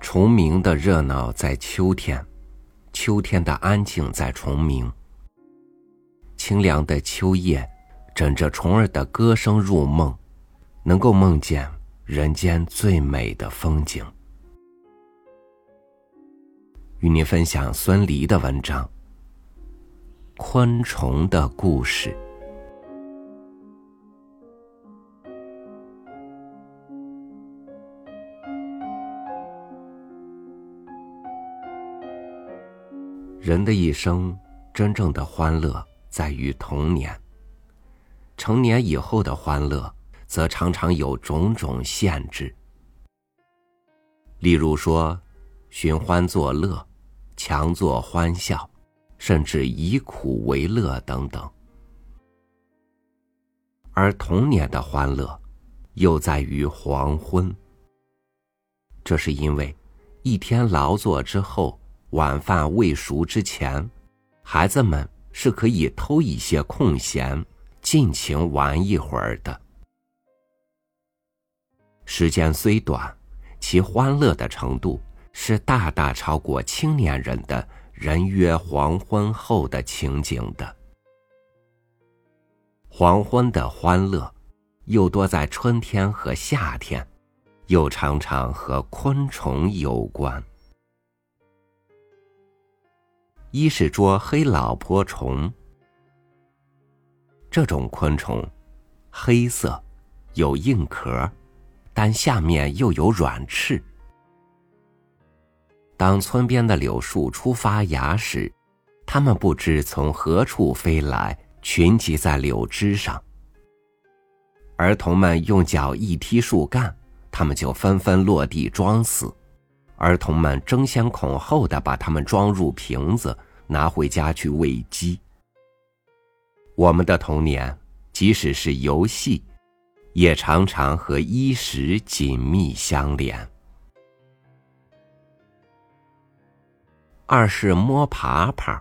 虫鸣的热闹在秋天，秋天的安静在虫鸣。清凉的秋夜，枕着虫儿的歌声入梦，能够梦见人间最美的风景。与您分享孙犁的文章《昆虫的故事》。人的一生，真正的欢乐在于童年。成年以后的欢乐，则常常有种种限制。例如说，寻欢作乐、强作欢笑，甚至以苦为乐等等。而童年的欢乐，又在于黄昏。这是因为，一天劳作之后。晚饭未熟之前，孩子们是可以偷一些空闲，尽情玩一会儿的。时间虽短，其欢乐的程度是大大超过青年人的人约黄昏后的情景的。黄昏的欢乐，又多在春天和夏天，又常常和昆虫有关。一是捉黑老婆虫，这种昆虫黑色，有硬壳，但下面又有软翅。当村边的柳树初发芽时，它们不知从何处飞来，群集在柳枝上。儿童们用脚一踢树干，它们就纷纷落地装死。儿童们争先恐后的把它们装入瓶子，拿回家去喂鸡。我们的童年，即使是游戏，也常常和衣食紧密相连。二是摸爬爬，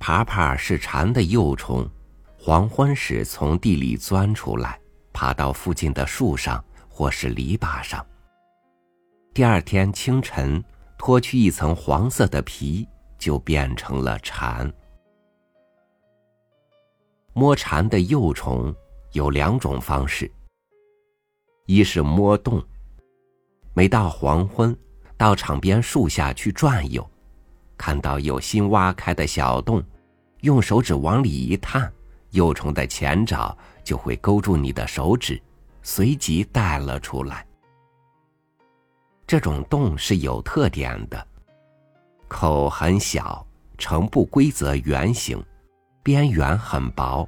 爬爬是蝉的幼虫，黄昏时从地里钻出来，爬到附近的树上或是篱笆上。第二天清晨，脱去一层黄色的皮，就变成了蝉。摸蝉的幼虫有两种方式：一是摸洞，每到黄昏，到场边树下去转悠，看到有新挖开的小洞，用手指往里一探，幼虫的前爪就会勾住你的手指，随即带了出来。这种洞是有特点的，口很小，呈不规则圆形，边缘很薄。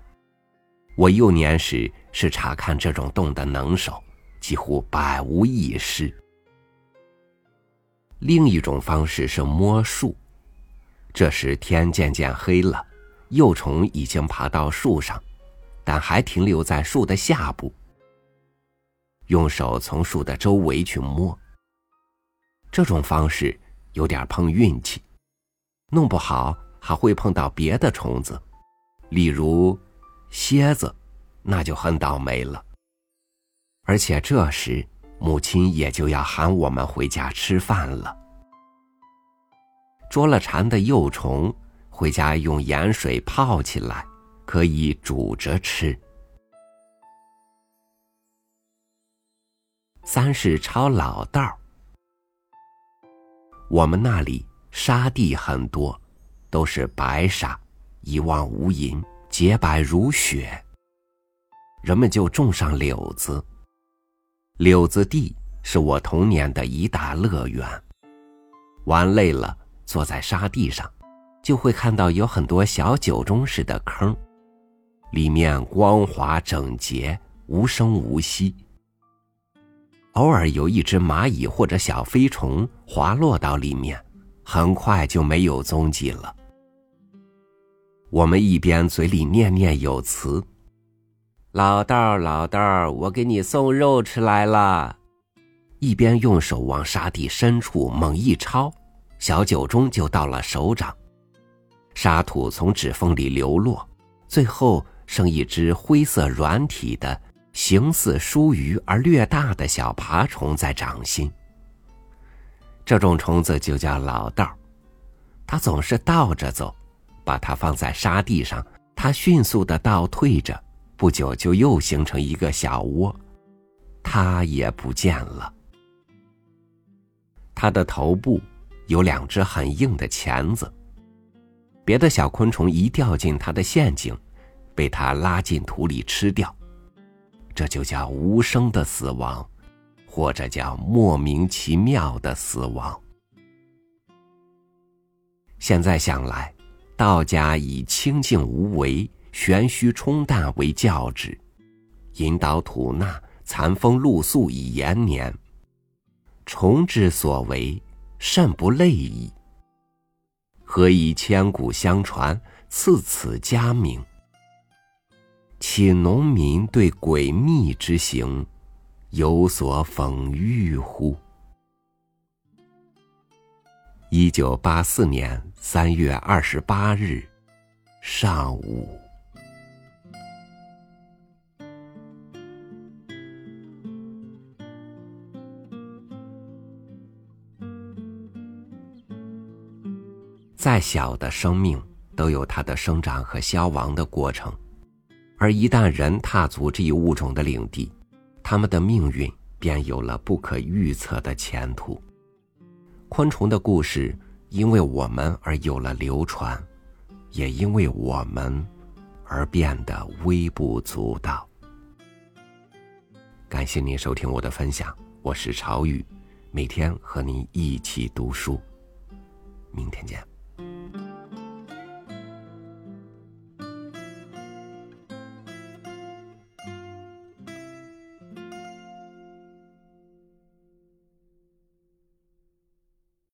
我幼年时是查看这种洞的能手，几乎百无一失。另一种方式是摸树，这时天渐渐黑了，幼虫已经爬到树上，但还停留在树的下部。用手从树的周围去摸。这种方式有点碰运气，弄不好还会碰到别的虫子，例如蝎子，那就很倒霉了。而且这时母亲也就要喊我们回家吃饭了。捉了蝉的幼虫，回家用盐水泡起来，可以煮着吃。三是抄老道。我们那里沙地很多，都是白沙，一望无垠，洁白如雪。人们就种上柳子，柳子地是我童年的一大乐园。玩累了，坐在沙地上，就会看到有很多小酒盅似的坑，里面光滑整洁，无声无息。偶尔有一只蚂蚁或者小飞虫滑落到里面，很快就没有踪迹了。我们一边嘴里念念有词：“老道老道，我给你送肉吃来了。”一边用手往沙地深处猛一抄，小酒盅就到了手掌，沙土从指缝里流落，最后剩一只灰色软体的。形似疏鱼而略大的小爬虫在掌心，这种虫子就叫老道它总是倒着走，把它放在沙地上，它迅速的倒退着，不久就又形成一个小窝，它也不见了。它的头部有两只很硬的钳子，别的小昆虫一掉进它的陷阱，被它拉进土里吃掉，这就叫无声的死亡。或者叫莫名其妙的死亡。现在想来，道家以清净无为、玄虚冲淡为教旨，引导吐纳、残风露宿以延年。虫之所为，甚不类矣。何以千古相传，赐此佳名？岂农民对诡秘之行？有所讽喻乎？一九八四年三月二十八日上午，再小的生命都有它的生长和消亡的过程，而一旦人踏足这一物种的领地，他们的命运便有了不可预测的前途。昆虫的故事因为我们而有了流传，也因为我们而变得微不足道。感谢您收听我的分享，我是朝雨，每天和您一起读书，明天见。